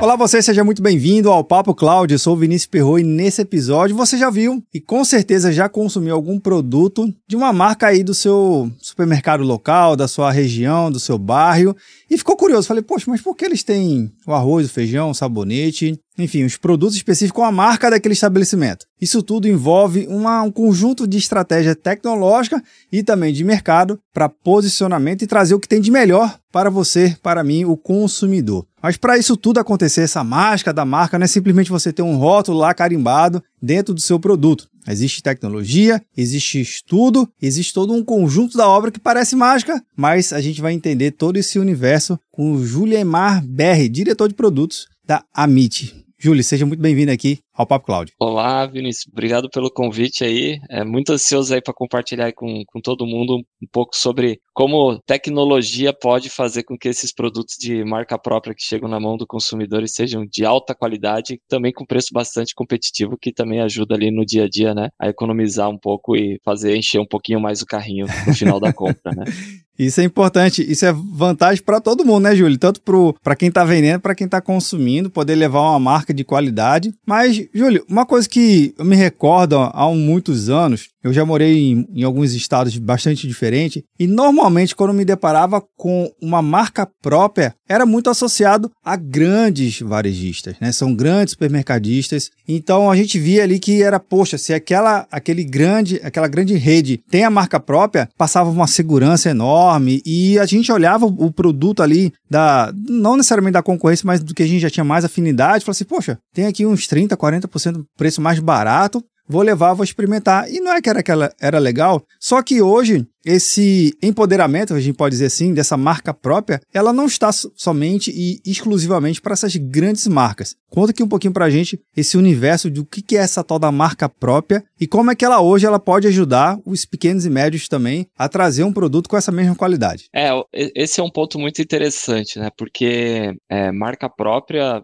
Olá você, seja muito bem-vindo ao Papo Cloud. Eu sou o Vinícius Perro e nesse episódio você já viu e com certeza já consumiu algum produto de uma marca aí do seu supermercado local, da sua região, do seu bairro e ficou curioso. Falei, poxa, mas por que eles têm o arroz, o feijão, o sabonete, enfim, os produtos específicos com a marca daquele estabelecimento? Isso tudo envolve uma, um conjunto de estratégia tecnológica e também de mercado para posicionamento e trazer o que tem de melhor para você, para mim, o consumidor. Mas para isso tudo acontecer, essa mágica da marca não é simplesmente você ter um rótulo lá carimbado dentro do seu produto. Existe tecnologia, existe estudo, existe todo um conjunto da obra que parece mágica, mas a gente vai entender todo esse universo com o Juliemar Berri, diretor de produtos da Amit. Júlio, seja muito bem-vindo aqui ao Papo Cloud. Olá, Vinícius. Obrigado pelo convite aí. É muito ansioso aí para compartilhar com, com todo mundo um pouco sobre como tecnologia pode fazer com que esses produtos de marca própria que chegam na mão do consumidor sejam de alta qualidade, também com preço bastante competitivo, que também ajuda ali no dia a dia, né, a economizar um pouco e fazer encher um pouquinho mais o carrinho no final da compra, né? Isso é importante, isso é vantagem para todo mundo, né, Júlio? Tanto para quem está vendendo, para quem está consumindo, poder levar uma marca de qualidade. Mas, Júlio, uma coisa que eu me recordo há muitos anos, eu já morei em, em, alguns estados bastante diferentes e normalmente quando me deparava com uma marca própria era muito associado a grandes varejistas, né? São grandes supermercadistas. Então a gente via ali que era, poxa, se aquela aquele grande, aquela grande rede tem a marca própria, passava uma segurança enorme e a gente olhava o produto ali da não necessariamente da concorrência, mas do que a gente já tinha mais afinidade, falava assim, poxa, tem aqui uns 30, 40% preço mais barato vou levar, vou experimentar. E não é que era, aquela, era legal, só que hoje esse empoderamento, a gente pode dizer assim, dessa marca própria, ela não está somente e exclusivamente para essas grandes marcas. Conta aqui um pouquinho para a gente esse universo do que é essa tal da marca própria e como é que ela hoje ela pode ajudar os pequenos e médios também a trazer um produto com essa mesma qualidade. É, esse é um ponto muito interessante, né? Porque é, marca própria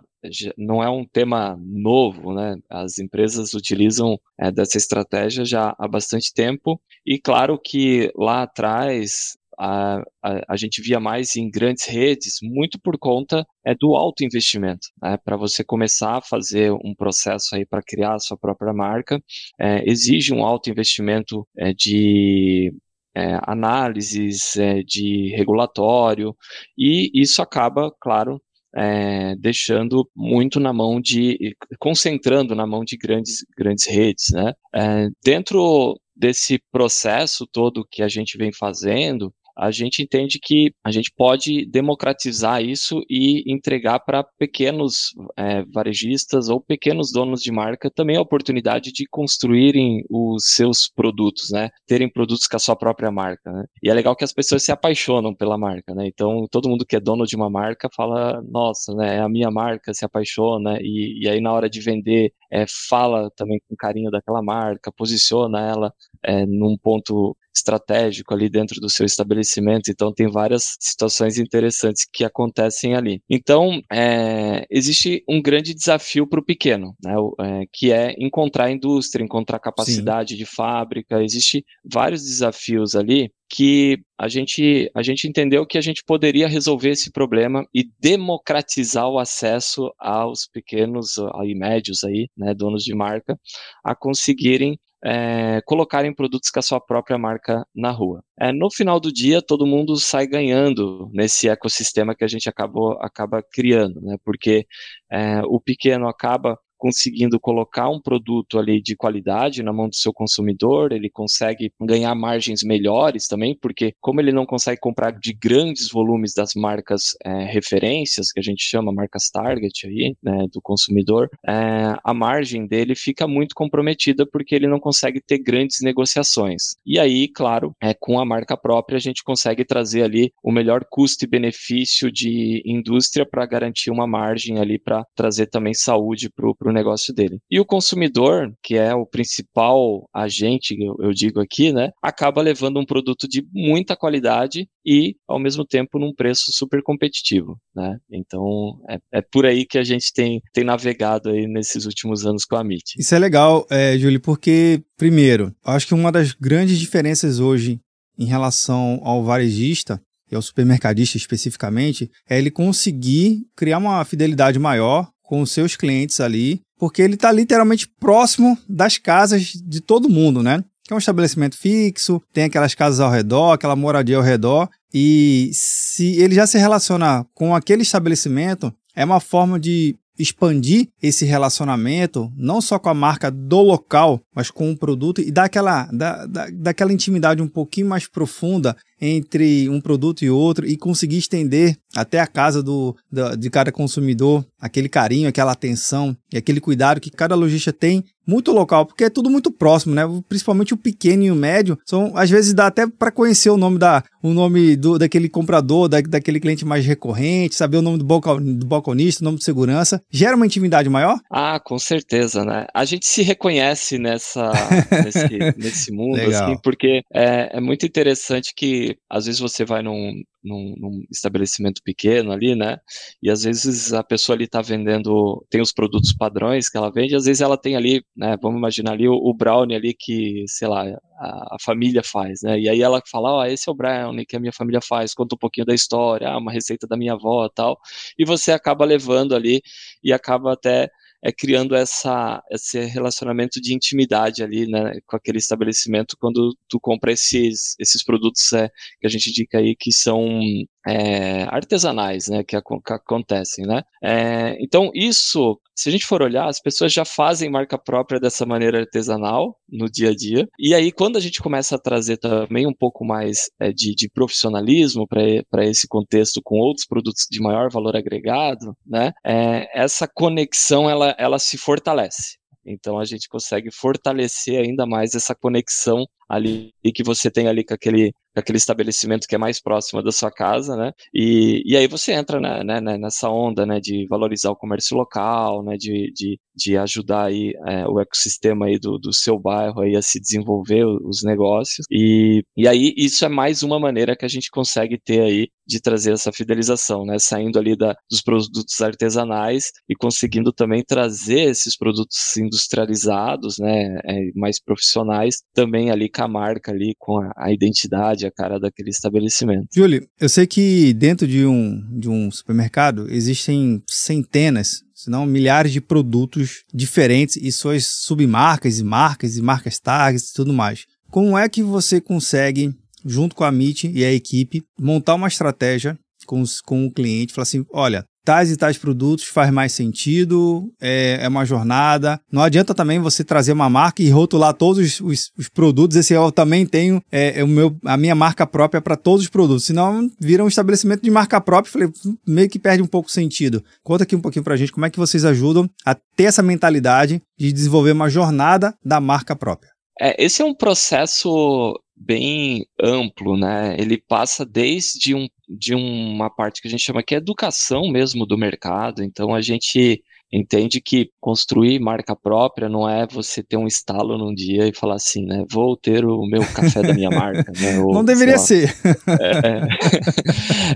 não é um tema novo, né? As empresas utilizam é, dessa estratégia já há bastante tempo e claro que lá atrás a, a, a, gente via mais em grandes redes, muito por conta é, do alto investimento. Né? Para você começar a fazer um processo aí para criar a sua própria marca, é, exige um alto investimento é, de é, análises é, de regulatório, e isso acaba, claro, é, deixando muito na mão de, concentrando na mão de grandes, grandes redes, né? É, dentro desse processo todo que a gente vem fazendo, a gente entende que a gente pode democratizar isso e entregar para pequenos é, varejistas ou pequenos donos de marca também a oportunidade de construírem os seus produtos, né? Terem produtos com a sua própria marca, né? E é legal que as pessoas se apaixonam pela marca, né? Então, todo mundo que é dono de uma marca fala, nossa, né? É a minha marca, se apaixona e, e aí na hora de vender é, fala também com carinho daquela marca, posiciona ela é, num ponto estratégico ali dentro do seu estabelecimento. Então, tem várias situações interessantes que acontecem ali. Então, é, existe um grande desafio para o pequeno, né, é, que é encontrar indústria, encontrar capacidade Sim. de fábrica. Existe vários desafios ali que a gente, a gente entendeu que a gente poderia resolver esse problema e democratizar o acesso aos pequenos e médios aí, né, donos de marca, a conseguirem é, colocarem produtos com a sua própria marca na rua. É, no final do dia, todo mundo sai ganhando nesse ecossistema que a gente acabou, acaba criando, né? porque é, o pequeno acaba conseguindo colocar um produto ali de qualidade na mão do seu consumidor, ele consegue ganhar margens melhores também, porque como ele não consegue comprar de grandes volumes das marcas é, referências, que a gente chama marcas target aí, né, do consumidor, é, a margem dele fica muito comprometida porque ele não consegue ter grandes negociações. E aí, claro, é, com a marca própria a gente consegue trazer ali o melhor custo e benefício de indústria para garantir uma margem ali para trazer também saúde para o negócio dele. E o consumidor, que é o principal agente, eu, eu digo aqui, né, acaba levando um produto de muita qualidade e, ao mesmo tempo, num preço super competitivo, né? Então, é, é por aí que a gente tem, tem navegado aí nesses últimos anos com a MIT. Isso é legal, é, Júlio, porque, primeiro, acho que uma das grandes diferenças hoje em relação ao varejista e ao supermercadista especificamente, é ele conseguir criar uma fidelidade maior com os seus clientes ali, porque ele está literalmente próximo das casas de todo mundo, né? Que é um estabelecimento fixo, tem aquelas casas ao redor, aquela moradia ao redor, e se ele já se relaciona com aquele estabelecimento, é uma forma de expandir esse relacionamento, não só com a marca do local, mas com o produto e dar aquela, da, da, daquela intimidade um pouquinho mais profunda entre um produto e outro e conseguir estender até a casa do, do, de cada consumidor aquele carinho, aquela atenção e aquele cuidado que cada lojista tem muito local, porque é tudo muito próximo, né? Principalmente o pequeno e o médio, são às vezes dá até para conhecer o nome da o nome do, daquele comprador, da, daquele cliente mais recorrente, saber o nome do, balcão, do balconista, o nome de segurança, gera uma intimidade maior? Ah, com certeza, né? A gente se reconhece nessa nesse, nesse mundo, assim, porque é, é muito interessante que às vezes você vai num, num, num, estabelecimento pequeno ali, né? E às vezes a pessoa ali tá vendendo, tem os produtos padrões que ela vende, às vezes ela tem ali, né? Vamos imaginar ali o, o brownie ali que, sei lá, a, a, família faz, né? E aí ela fala, ó, oh, esse é o brownie que a minha família faz, conta um pouquinho da história, ah, uma receita da minha avó tal. E você acaba levando ali e acaba até é criando essa, esse relacionamento de intimidade ali, né, com aquele estabelecimento quando tu compra esses, esses produtos é, que a gente indica aí que são é, artesanais, né, que, que acontecem, né. É, então isso, se a gente for olhar, as pessoas já fazem marca própria dessa maneira artesanal no dia a dia. E aí quando a gente começa a trazer também um pouco mais é, de, de, profissionalismo para esse contexto com outros produtos de maior valor agregado, né, é, essa conexão ela, ela se fortalece. Então a gente consegue fortalecer ainda mais essa conexão ali que você tem ali com aquele, aquele estabelecimento que é mais próximo da sua casa, né? E, e aí você entra né, né, né, nessa onda, né, de valorizar o comércio local, né, de, de, de ajudar aí é, o ecossistema aí do, do seu bairro aí a se desenvolver os negócios. E, e aí isso é mais uma maneira que a gente consegue ter aí de trazer essa fidelização, né? Saindo ali da, dos produtos artesanais e conseguindo também trazer esses produtos industrializados, né, é, mais profissionais, também ali com a marca ali, com a, a identidade, a cara daquele estabelecimento. Júlio, eu sei que dentro de um, de um supermercado existem centenas, se não milhares de produtos diferentes e suas submarcas e marcas e marcas tags e tudo mais. Como é que você consegue, junto com a MIT e a equipe, montar uma estratégia com, os, com o cliente, falar assim, olha, tais e tais produtos faz mais sentido, é, é, uma jornada. Não adianta também você trazer uma marca e rotular todos os, os, os produtos. Esse eu também tenho é, é o meu, a minha marca própria para todos os produtos. Senão vira um estabelecimento de marca própria. Falei, meio que perde um pouco o sentido. Conta aqui um pouquinho para a gente como é que vocês ajudam a ter essa mentalidade de desenvolver uma jornada da marca própria. É, esse é um processo bem amplo, né? Ele passa desde um, de uma parte que a gente chama que é educação mesmo do mercado. Então a gente entende que construir marca própria não é você ter um estalo num dia e falar assim, né? Vou ter o meu café da minha marca. Né? Ou, não deveria ser.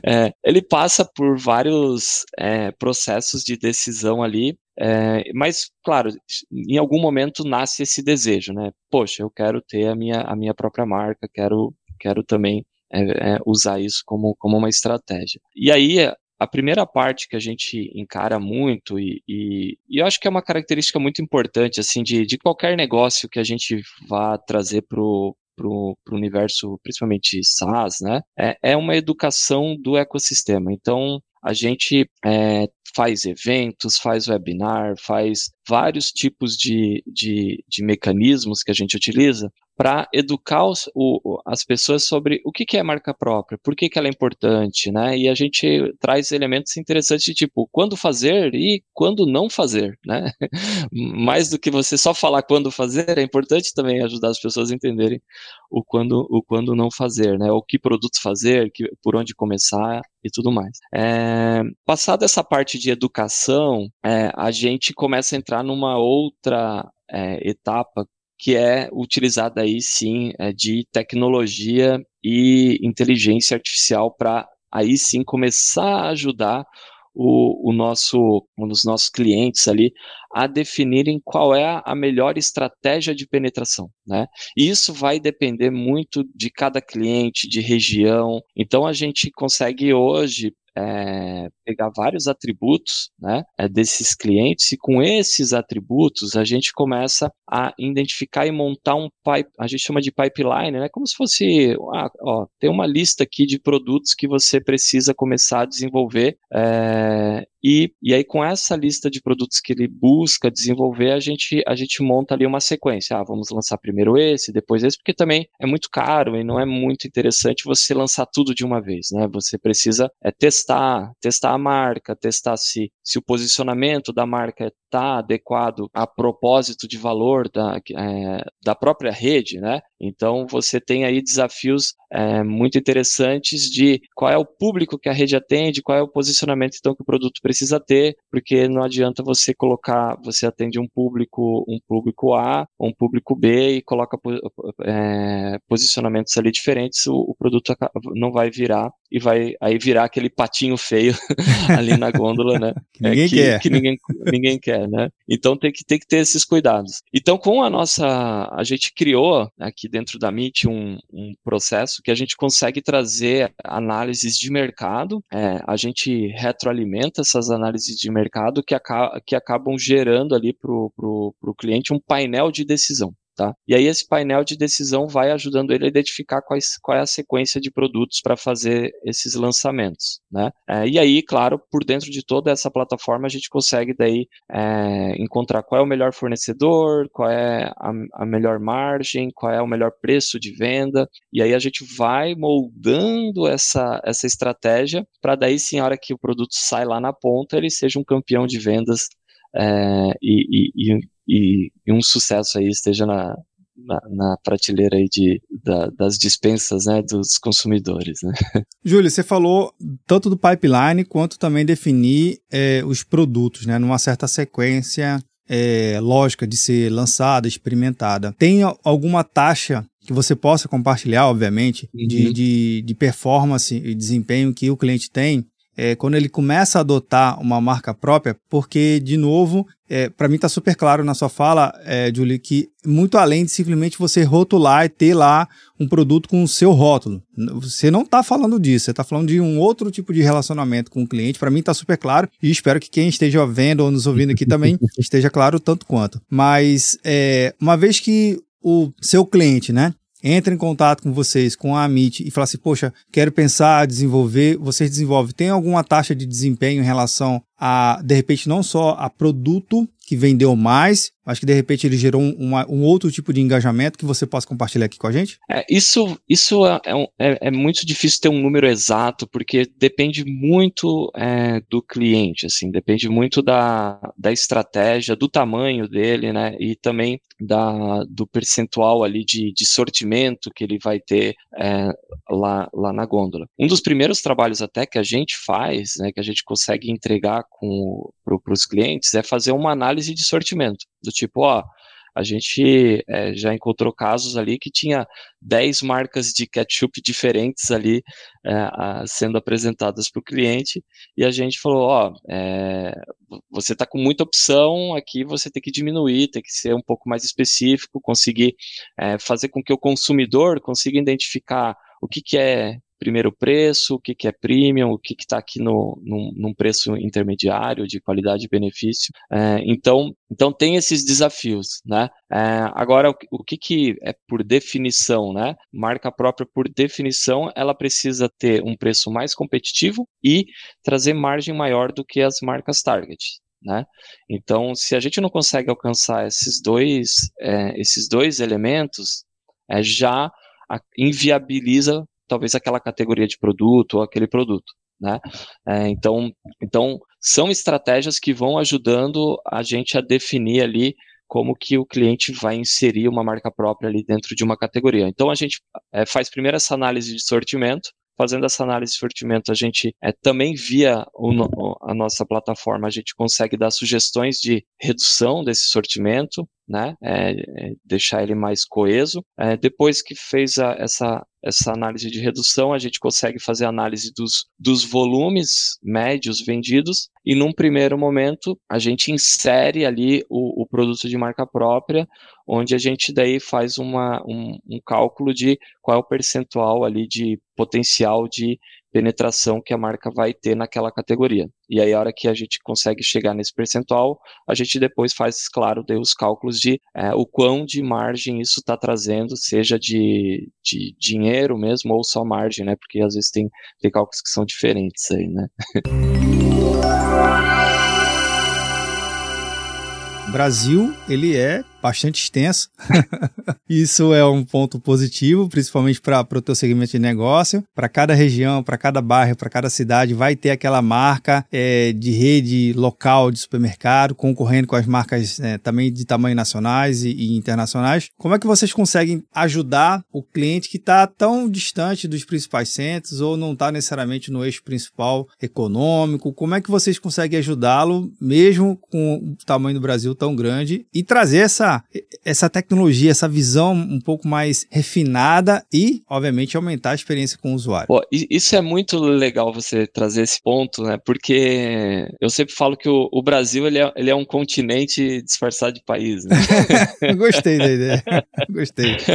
É, é, ele passa por vários é, processos de decisão ali é, mas, claro, em algum momento nasce esse desejo, né? Poxa, eu quero ter a minha, a minha própria marca, quero, quero também é, é, usar isso como, como uma estratégia. E aí, a primeira parte que a gente encara muito, e, e, e eu acho que é uma característica muito importante, assim, de, de qualquer negócio que a gente vá trazer para o para o universo, principalmente SaaS, né? É, é uma educação do ecossistema. Então, a gente é, faz eventos, faz webinar, faz vários tipos de, de, de mecanismos que a gente utiliza para educar os, o, as pessoas sobre o que, que é marca própria, por que, que ela é importante, né? E a gente traz elementos interessantes de tipo quando fazer e quando não fazer, né? Mais do que você só falar quando fazer, é importante também ajudar as pessoas a entenderem o quando, o quando não fazer, né? O que produtos fazer, que, por onde começar e tudo mais. É, passada essa parte de educação, é, a gente começa a entrar numa outra é, etapa que é utilizada aí sim é, de tecnologia e inteligência artificial para aí sim começar a ajudar o, o, nosso, um dos nossos clientes ali a definirem qual é a melhor estratégia de penetração, né? E isso vai depender muito de cada cliente, de região. Então a gente consegue hoje é, pegar vários atributos né, é, desses clientes e com esses atributos a gente começa a identificar e montar um pipe, a gente chama de pipeline, né, como se fosse, ah, ó, tem uma lista aqui de produtos que você precisa começar a desenvolver é, e, e aí, com essa lista de produtos que ele busca desenvolver, a gente, a gente monta ali uma sequência. Ah, vamos lançar primeiro esse, depois esse, porque também é muito caro e não é muito interessante você lançar tudo de uma vez, né? Você precisa é, testar, testar a marca, testar se, se o posicionamento da marca está adequado a propósito de valor da, é, da própria rede, né? Então você tem aí desafios é, muito interessantes de qual é o público que a rede atende, qual é o posicionamento então que o produto precisa ter, porque não adianta você colocar, você atende um público, um público A, um público B e coloca é, posicionamentos ali diferentes, o, o, produto não vai virar e vai aí virar aquele patinho feio ali na gôndola, né? que ninguém é, que, quer. Que ninguém, ninguém quer, né? Então tem que, tem que ter esses cuidados. Então com a nossa, a gente criou aqui dentro da MIT um, um processo que a gente consegue trazer análises de mercado, é, a gente retroalimenta essas análises de mercado que, aca que acabam gerando ali para o cliente um painel de decisão. Tá? E aí esse painel de decisão vai ajudando ele a identificar quais, qual é a sequência de produtos para fazer esses lançamentos, né? É, e aí, claro, por dentro de toda essa plataforma a gente consegue daí é, encontrar qual é o melhor fornecedor, qual é a, a melhor margem, qual é o melhor preço de venda, e aí a gente vai moldando essa, essa estratégia para daí sim, a hora que o produto sai lá na ponta, ele seja um campeão de vendas é, e, e, e, e, um sucesso aí esteja na, na, na prateleira aí de, da, das dispensas né, dos consumidores. Né? Júlio, você falou tanto do pipeline quanto também definir é, os produtos né, numa certa sequência é, lógica de ser lançada, experimentada. Tem alguma taxa que você possa compartilhar, obviamente, uhum. de, de, de performance e desempenho que o cliente tem é, quando ele começa a adotar uma marca própria, porque, de novo, é, para mim está super claro na sua fala, é, Julie, que muito além de simplesmente você rotular e ter lá um produto com o seu rótulo. Você não está falando disso, você está falando de um outro tipo de relacionamento com o cliente. Para mim está super claro e espero que quem esteja vendo ou nos ouvindo aqui também esteja claro tanto quanto. Mas é, uma vez que o seu cliente, né, entra em contato com vocês, com a Amit e fala assim, poxa, quero pensar, desenvolver, vocês desenvolvem, tem alguma taxa de desempenho em relação a, de repente, não só a produto que vendeu mais, mas que de repente ele gerou um, um outro tipo de engajamento que você possa compartilhar aqui com a gente? É, isso isso é, é, é, muito difícil ter um número exato, porque depende muito é, do cliente, assim, depende muito da, da estratégia, do tamanho dele, né, e também da, do percentual ali de, de sortimento que ele vai ter é, lá, lá na gôndola. Um dos primeiros trabalhos até que a gente faz, né, que a gente consegue entregar para os clientes é fazer uma análise de sortimento, do tipo, ó, a gente é, já encontrou casos ali que tinha 10 marcas de ketchup diferentes ali é, sendo apresentadas para o cliente, e a gente falou, ó, é, você está com muita opção, aqui você tem que diminuir, tem que ser um pouco mais específico, conseguir é, fazer com que o consumidor consiga identificar o que, que é primeiro preço, o que, que é premium, o que está aqui no, num, num, preço intermediário de qualidade e benefício. É, então, então tem esses desafios, né? É, agora, o, o, que, que é por definição, né? Marca própria, por definição, ela precisa ter um preço mais competitivo e trazer margem maior do que as marcas target. Né? Então, se a gente não consegue alcançar esses dois, é, esses dois elementos, é, já inviabiliza talvez aquela categoria de produto ou aquele produto. Né? É, então, então, são estratégias que vão ajudando a gente a definir ali como que o cliente vai inserir uma marca própria ali dentro de uma categoria. Então, a gente é, faz primeiro essa análise de sortimento, fazendo essa análise de sortimento, a gente é, também via o, a nossa plataforma, a gente consegue dar sugestões de redução desse sortimento, né? É, é, deixar ele mais coeso. É, depois que fez a, essa, essa análise de redução, a gente consegue fazer análise dos, dos volumes médios vendidos e num primeiro momento a gente insere ali o, o produto de marca própria, onde a gente daí faz uma, um, um cálculo de qual é o percentual ali de potencial de penetração que a marca vai ter naquela categoria. E aí, a hora que a gente consegue chegar nesse percentual, a gente depois faz, claro, os cálculos de é, o quão de margem isso está trazendo, seja de, de dinheiro mesmo ou só margem, né? Porque às vezes tem, tem cálculos que são diferentes aí, né? Brasil, ele é bastante extenso. Isso é um ponto positivo, principalmente para o teu segmento de negócio. Para cada região, para cada bairro, para cada cidade, vai ter aquela marca é, de rede local de supermercado, concorrendo com as marcas é, também de tamanho nacionais e, e, internacionais. Como é que vocês conseguem ajudar o cliente que está tão distante dos principais centros ou não está necessariamente no eixo principal econômico? Como é que vocês conseguem ajudá-lo, mesmo com o tamanho do Brasil tão grande, e trazer essa essa, essa tecnologia, essa visão um pouco mais refinada e, obviamente, aumentar a experiência com o usuário. Pô, isso é muito legal você trazer esse ponto, né? Porque eu sempre falo que o, o Brasil ele é, ele é um continente disfarçado de país. Né? Gostei da ideia. Gostei.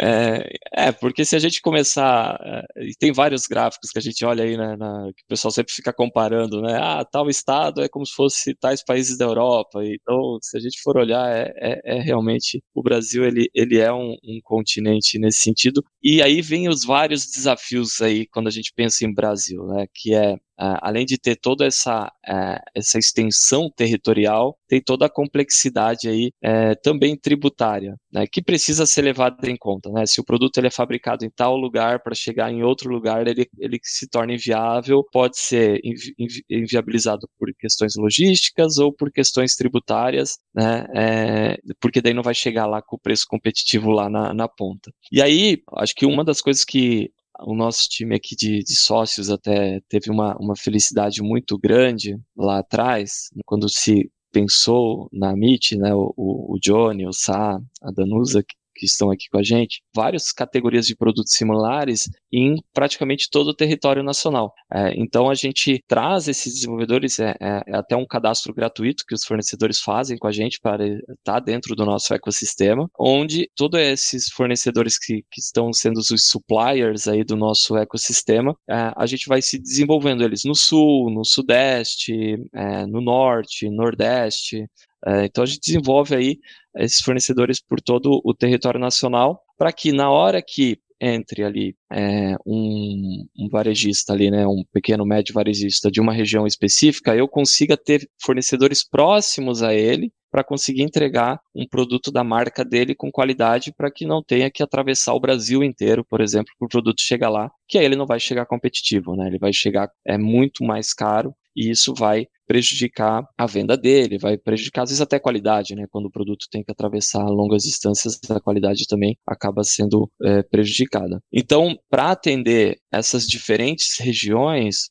É, é, porque se a gente começar. É, e tem vários gráficos que a gente olha aí, né? Na, que o pessoal sempre fica comparando, né? Ah, tal estado é como se fosse tais países da Europa. Então, se a gente for olhar, é, é, é, realmente o Brasil ele, ele é um, um, continente nesse sentido. E aí vem os vários desafios aí quando a gente pensa em Brasil, né? Que é Uh, além de ter toda essa, uh, essa extensão territorial, tem toda a complexidade aí uh, também tributária, né, que precisa ser levada em conta. Né? Se o produto ele é fabricado em tal lugar para chegar em outro lugar, ele, ele se torna inviável, pode ser invi inviabilizado por questões logísticas ou por questões tributárias, né, é, porque daí não vai chegar lá com o preço competitivo lá na, na ponta. E aí, acho que uma das coisas que o nosso time aqui de, de, sócios até teve uma, uma felicidade muito grande lá atrás, quando se pensou na MIT, né, o, o Johnny, o Sá, a Danusa, que estão aqui com a gente, várias categorias de produtos similares em praticamente todo o território nacional. É, então a gente traz esses desenvolvedores, é, é, é, até um cadastro gratuito que os fornecedores fazem com a gente para estar dentro do nosso ecossistema, onde todos esses fornecedores que, que estão sendo os suppliers aí do nosso ecossistema, é, a gente vai se desenvolvendo eles no sul, no sudeste, é, no norte, nordeste, então a gente desenvolve aí esses fornecedores por todo o território nacional para que na hora que entre ali é, um, um, varejista ali, né, um pequeno médio varejista de uma região específica, eu consiga ter fornecedores próximos a ele para conseguir entregar um produto da marca dele com qualidade para que não tenha que atravessar o Brasil inteiro, por exemplo, para o produto chegar lá, que aí ele não vai chegar competitivo, né? Ele vai chegar é muito mais caro e isso vai prejudicar a venda dele, vai prejudicar às vezes até a qualidade, né? Quando o produto tem que atravessar longas distâncias, a qualidade também acaba sendo é, prejudicada. Então, para atender essas diferentes regiões,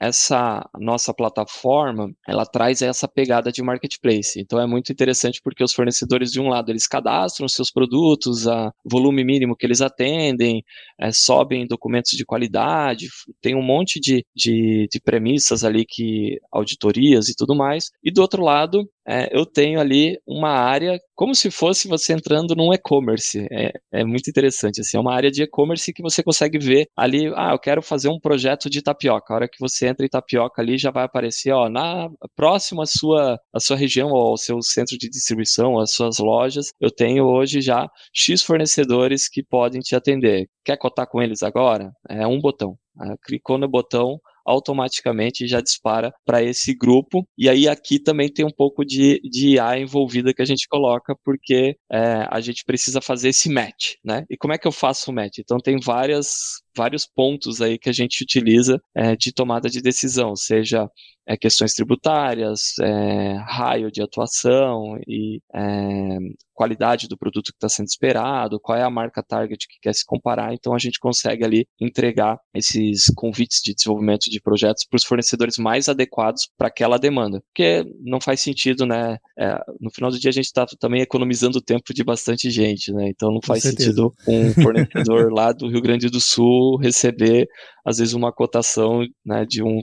essa nossa plataforma, ela traz essa pegada de marketplace. Então é muito interessante porque os fornecedores, de um lado, eles cadastram seus produtos, a volume mínimo que eles atendem, é, sobem documentos de qualidade, tem um monte de, de, de premissas ali que auditorias e tudo mais. E do outro lado, é, eu tenho ali uma área como se fosse você entrando num e-commerce. É, é, muito interessante, assim, é uma área de e-commerce que você consegue ver ali, ah, eu quero fazer um projeto de tapioca. A hora que você entra em tapioca ali, já vai aparecer, ó, na próxima sua, à sua região, ou ao seu centro de distribuição, às suas lojas, eu tenho hoje já X fornecedores que podem te atender. Quer cotar com eles agora? É um botão. Ah, clicou no botão, automaticamente já dispara para esse grupo. E aí aqui também tem um pouco de, de IA envolvida que a gente coloca, porque é, a gente precisa fazer esse match, né? E como é que eu faço o match? Então tem várias vários pontos aí que a gente utiliza é, de tomada de decisão, seja é, questões tributárias, é, raio de atuação e é, qualidade do produto que está sendo esperado, qual é a marca target que quer se comparar. Então a gente consegue ali entregar esses convites de desenvolvimento de projetos para os fornecedores mais adequados para aquela demanda, porque não faz sentido, né? É, no final do dia a gente está também economizando o tempo de bastante gente, né? Então não faz sentido um fornecedor lá do Rio Grande do Sul receber às vezes uma cotação né, de um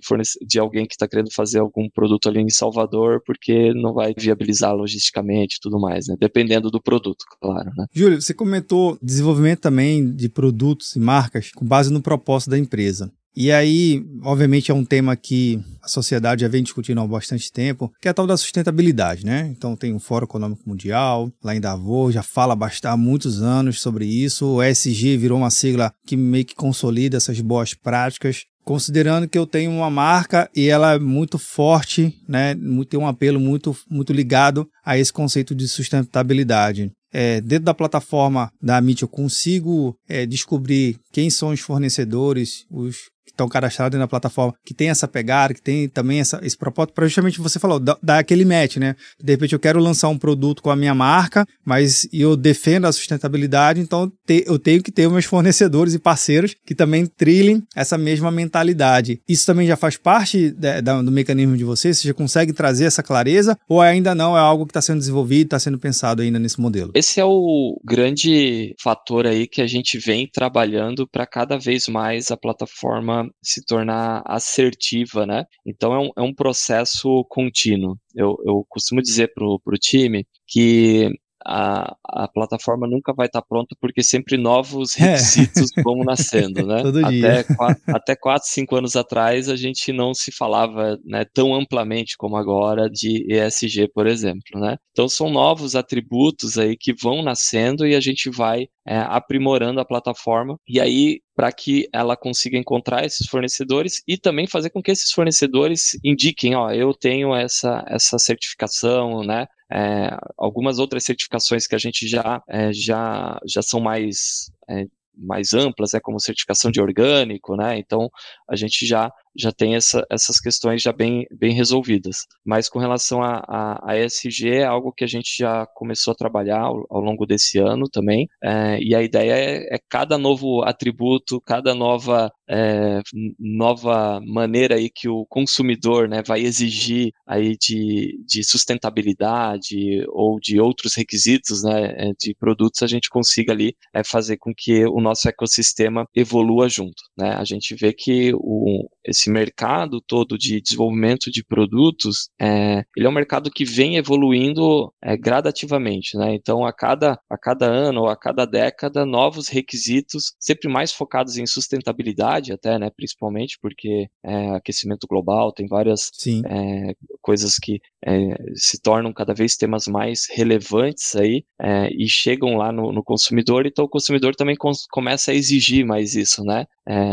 de alguém que está querendo fazer algum produto ali em Salvador, porque não vai viabilizar logisticamente e tudo mais, né? Dependendo do produto, claro. Né? Júlio, você comentou desenvolvimento também de produtos e marcas com base no propósito da empresa. E aí, obviamente, é um tema que a sociedade já vem discutindo há bastante tempo, que é a tal da sustentabilidade, né? Então tem o Fórum Econômico Mundial, lá em Davos, já fala há muitos anos sobre isso. O ESG virou uma sigla que meio que consolida essas boas práticas considerando que eu tenho uma marca e ela é muito forte, né, tem um apelo muito, muito ligado a esse conceito de sustentabilidade. É, dentro da plataforma da Amit eu consigo é, descobrir quem são os fornecedores, os estão cadastrados na plataforma, que tem essa pegada, que tem também essa, esse propósito, para justamente você falou, dar aquele match, né? De repente eu quero lançar um produto com a minha marca, mas eu defendo a sustentabilidade, então te, eu tenho que ter meus fornecedores e parceiros que também trilhem essa mesma mentalidade. Isso também já faz parte de, de, do mecanismo de vocês? Você já consegue trazer essa clareza ou ainda não é algo que está sendo desenvolvido, está sendo pensado ainda nesse modelo? Esse é o grande fator aí que a gente vem trabalhando para cada vez mais a plataforma se tornar assertiva, né? Então é um, é um processo contínuo. Eu, eu costumo dizer para o time que a, a plataforma nunca vai estar tá pronta porque sempre novos é. requisitos é. vão nascendo, né? Todo até, dia. Quatro, até 4, 5 anos atrás a gente não se falava né, tão amplamente como agora de ESG, por exemplo, né? Então são novos atributos aí que vão nascendo e a gente vai é, aprimorando a plataforma e aí para que ela consiga encontrar esses fornecedores e também fazer com que esses fornecedores indiquem, ó, eu tenho essa, essa certificação, né? É, algumas outras certificações que a gente já, é, já, já são mais, é, mais amplas, é como certificação de orgânico, né? Então a gente já já tem essa, essas questões já bem, bem resolvidas. Mas com relação a, a, a ESG, é algo que a gente já começou a trabalhar ao, ao longo desse ano também, é, e a ideia é, é, cada novo atributo, cada nova, é, nova maneira aí que o consumidor né, vai exigir aí de, de sustentabilidade ou de outros requisitos né, é, de produtos, a gente consiga ali é, fazer com que o nosso ecossistema evolua junto. Né? A gente vê que o, esse mercado todo de desenvolvimento de produtos, é, ele é um mercado que vem evoluindo é, gradativamente, né? Então, a cada, a cada ano ou a cada década, novos requisitos, sempre mais focados em sustentabilidade, até, né? Principalmente porque é, aquecimento global tem várias é, coisas que é, se tornam cada vez temas mais relevantes aí é, e chegam lá no, no, consumidor, então o consumidor também começa a exigir mais isso, né?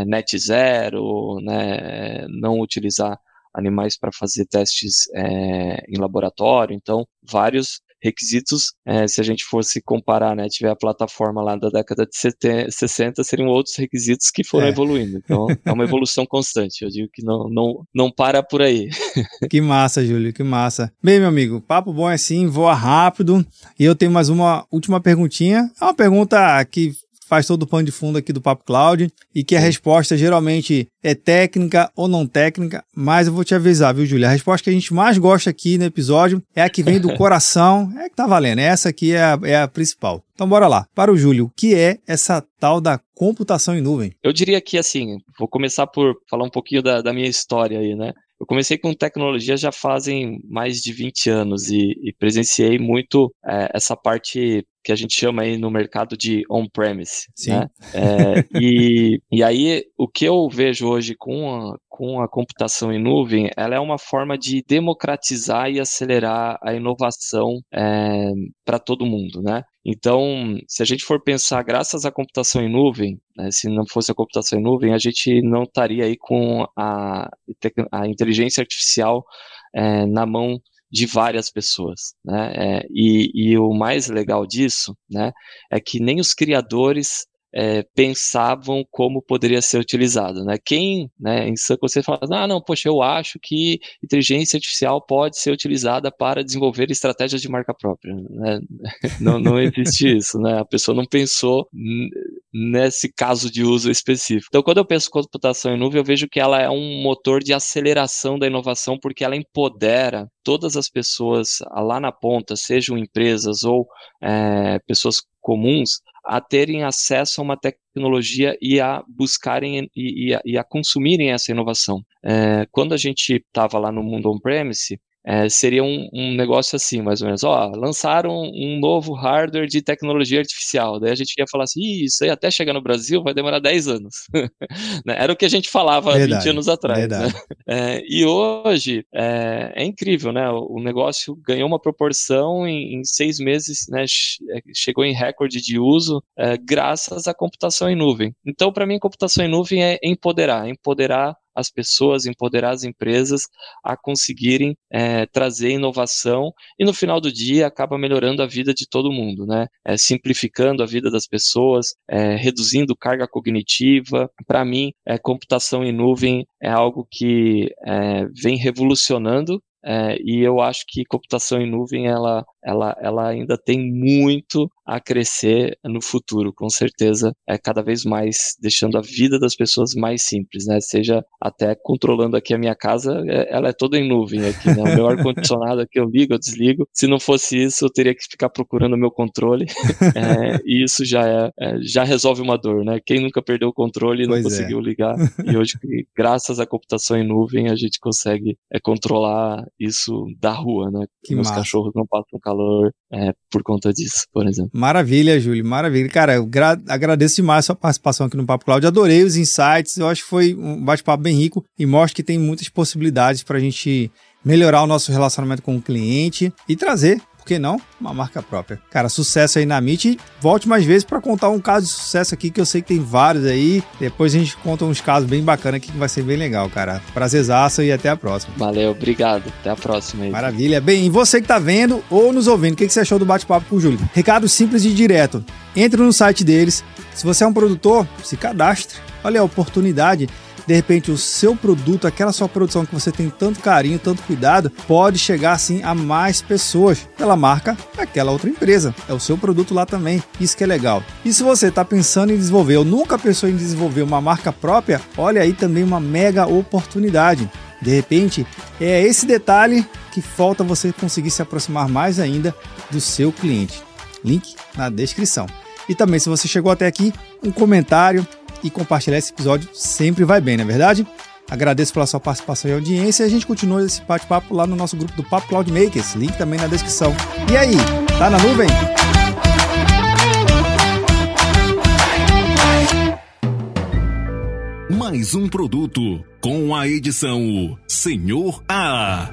net zero, né? É, não utilizar animais para fazer testes é, em laboratório, então vários requisitos, é, se a gente fosse comparar, né, tiver a plataforma lá da década de 60, seriam outros requisitos que foram é. evoluindo. Então, é uma evolução constante. Eu digo que não, não, não para por aí. Que massa, Júlio, que massa. Bem, meu amigo, papo bom é assim, voa rápido. E eu tenho mais uma última perguntinha. É uma pergunta que faz todo o pano de fundo aqui do Papo Cloud e que a resposta geralmente é técnica ou não técnica, mas eu vou te avisar, viu, Júlia? A resposta que a gente mais gosta aqui no episódio é a que vem do coração, é que tá valendo, essa aqui é a, é a principal. Então bora lá. Para o Júlio, o que é essa tal da computação em nuvem? Eu diria que assim, vou começar por falar um pouquinho da, da minha história aí, né? eu comecei com tecnologia já fazem mais de 20 anos e, e presenciei muito é, essa parte que a gente chama aí no mercado de on-premise. Né? É, e, e aí, o que eu vejo hoje com a, com a computação em nuvem, ela é uma forma de democratizar e acelerar a inovação é, para todo mundo, né? Então, se a gente for pensar, graças à computação em nuvem, né, se não fosse a computação em nuvem, a gente não estaria aí com a, a inteligência artificial é, na mão de várias pessoas, né? É, e, e, o mais legal disso, né, é que nem os criadores é, pensavam como poderia ser utilizado, né? Quem, né, em sã você fala, ah, não, poxa, eu acho que inteligência artificial pode ser utilizada para desenvolver estratégias de marca própria, né? Não, não existe isso, né? A pessoa não pensou nesse caso de uso específico. Então, quando eu penso computação em nuvem, eu vejo que ela é um motor de aceleração da inovação, porque ela empodera todas as pessoas lá na ponta, sejam empresas ou é, pessoas comuns, a terem acesso a uma tecnologia e a buscarem e, e, a, e a, consumirem essa inovação. É, quando a gente estava lá no mundo on-premise, é, seria um, um, negócio assim, mais ou menos. Ó, lançaram um novo hardware de tecnologia artificial. Daí a gente ia falar assim, isso aí até chegar no Brasil vai demorar 10 anos. Né, era o que a gente falava verdade, 20 anos atrás. Né? É, e hoje é, é, incrível, né? O, negócio ganhou uma proporção em, em seis meses, né? É, chegou em recorde de uso é, graças à computação em nuvem. Então, para mim, computação em nuvem é empoderar, empoderar as pessoas, empoderar as empresas a conseguirem é, trazer inovação e no final do dia acaba melhorando a vida de todo mundo, né? É, simplificando a vida das pessoas, é, reduzindo carga cognitiva. Para mim, é, computação em nuvem é algo que é, vem revolucionando é, e eu acho que computação em nuvem ela, ela, ela ainda tem muito a crescer no futuro, com certeza, é cada vez mais deixando a vida das pessoas mais simples, né? Seja até controlando aqui a minha casa, é, ela é toda em nuvem aqui, né? O meu ar condicionado aqui eu ligo, eu desligo. Se não fosse isso, eu teria que ficar procurando o meu controle. é, e isso já é, é, já resolve uma dor, né? Quem nunca perdeu o controle e não pois é. conseguiu ligar. E hoje, graças à computação em nuvem, a gente consegue é, controlar isso da rua, né? Que Meus massa. cachorros não passam calor é, por conta disso, por exemplo. Maravilha, Júlio, maravilha. Cara, eu agradeço demais a sua participação aqui no Papo Cloud. Adorei os insights, eu acho que foi um bate-papo bem rico e mostra que tem muitas possibilidades para a gente melhorar o nosso relacionamento com o cliente e trazer que não? Uma marca própria. Cara, sucesso aí na Meet. Volte mais vezes para contar um caso de sucesso aqui, que eu sei que tem vários aí. Depois a gente conta uns casos bem bacanas aqui que vai ser bem legal, cara. Prazerzaço e até a próxima. Valeu, obrigado. Até a próxima aí. Maravilha. Bem, e você que tá vendo ou nos ouvindo, o que, que você achou do bate-papo com o Júlio? Recado simples e direto. Entre no site deles. Se você é um produtor, se cadastre. Olha a oportunidade de repente o seu produto, aquela sua produção que você tem tanto carinho, tanto cuidado, pode chegar assim a mais pessoas pela marca daquela outra empresa. É o seu produto lá também. Isso que é legal. E se você está pensando em desenvolver ou nunca pensou em desenvolver uma marca própria, olha aí também uma mega oportunidade. De repente, é esse detalhe que falta você conseguir se aproximar mais ainda do seu cliente. Link na descrição. E também, se você chegou até aqui, um comentário, e compartilhar esse episódio sempre vai bem, não é verdade? Agradeço pela sua participação e audiência e a gente continua esse bate-papo lá no nosso grupo do Papo Cloud Makers, link também na descrição. E aí, tá na nuvem? Mais um produto com a edição Senhor A.